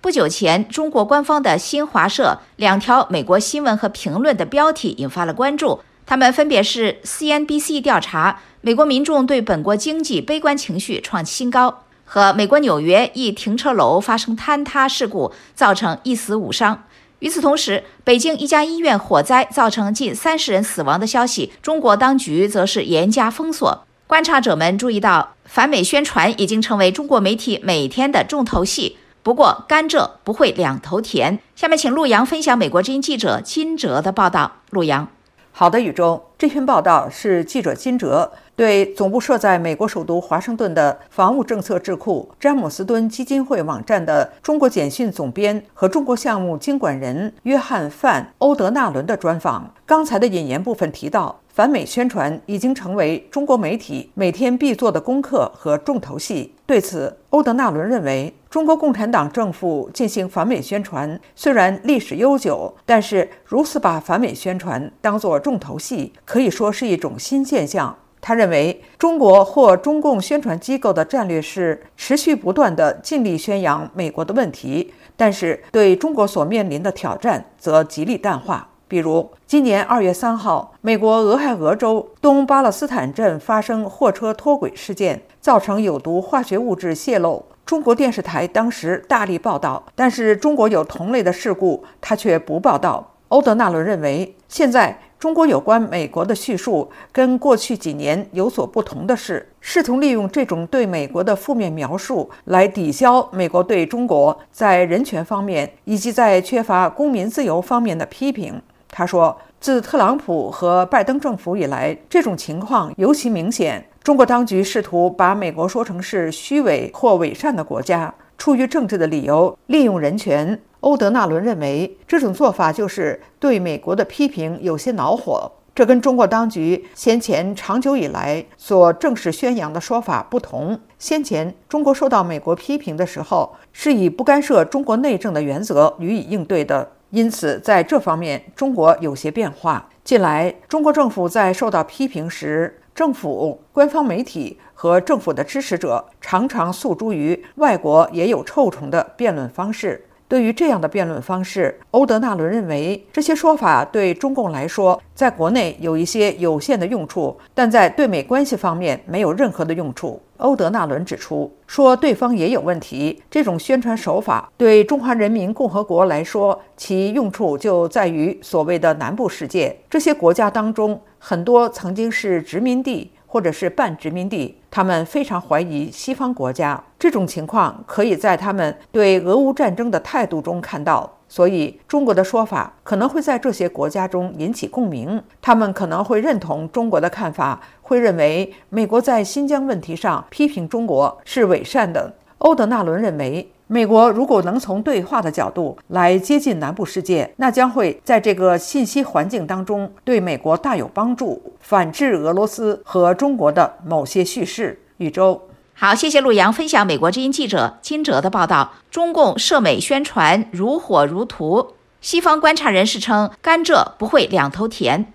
不久前，中国官方的新华社两条美国新闻和评论的标题引发了关注，他们分别是 CNBC 调查美国民众对本国经济悲观情绪创新高，和美国纽约一停车楼发生坍塌事故，造成一死五伤。与此同时，北京一家医院火灾造成近三十人死亡的消息，中国当局则是严加封锁。观察者们注意到，反美宣传已经成为中国媒体每天的重头戏。不过，甘蔗不会两头甜。下面请陆阳分享美国之音记者金哲的报道。陆阳，好的，宇宙，这篇报道是记者金哲。对总部设在美国首都华盛顿的防务政策智库詹姆斯敦基金会网站的中国简讯总编和中国项目经管人约翰·范·欧德纳伦的专访。刚才的引言部分提到，反美宣传已经成为中国媒体每天必做的功课和重头戏。对此，欧德纳伦认为，中国共产党政府进行反美宣传虽然历史悠久，但是如此把反美宣传当作重头戏，可以说是一种新现象。他认为，中国或中共宣传机构的战略是持续不断地尽力宣扬美国的问题，但是对中国所面临的挑战则极力淡化。比如，今年二月三号，美国俄亥俄州东巴勒斯坦镇发生货车脱轨事件，造成有毒化学物质泄漏。中国电视台当时大力报道，但是中国有同类的事故，他却不报道。欧德纳伦认为，现在。中国有关美国的叙述跟过去几年有所不同的是，试图利用这种对美国的负面描述来抵消美国对中国在人权方面以及在缺乏公民自由方面的批评。他说，自特朗普和拜登政府以来，这种情况尤其明显。中国当局试图把美国说成是虚伪或伪善的国家，出于政治的理由利用人权。欧德纳伦认为，这种做法就是对美国的批评有些恼火。这跟中国当局先前长久以来所正式宣扬的说法不同。先前，中国受到美国批评的时候，是以不干涉中国内政的原则予以应对的。因此，在这方面，中国有些变化。近来，中国政府在受到批评时，政府、官方媒体和政府的支持者常常诉诸于“外国也有臭虫”的辩论方式。对于这样的辩论方式，欧德纳伦认为这些说法对中共来说，在国内有一些有限的用处，但在对美关系方面没有任何的用处。欧德纳伦指出，说对方也有问题。这种宣传手法对中华人民共和国来说，其用处就在于所谓的南部世界。这些国家当中，很多曾经是殖民地。或者是半殖民地，他们非常怀疑西方国家。这种情况可以在他们对俄乌战争的态度中看到。所以，中国的说法可能会在这些国家中引起共鸣。他们可能会认同中国的看法，会认为美国在新疆问题上批评中国是伪善的。欧德纳伦认为。美国如果能从对话的角度来接近南部世界，那将会在这个信息环境当中对美国大有帮助，反制俄罗斯和中国的某些叙事。宇宙，好，谢谢陆阳分享美国之音记者金哲的报道。中共涉美宣传如火如荼，西方观察人士称甘蔗不会两头甜。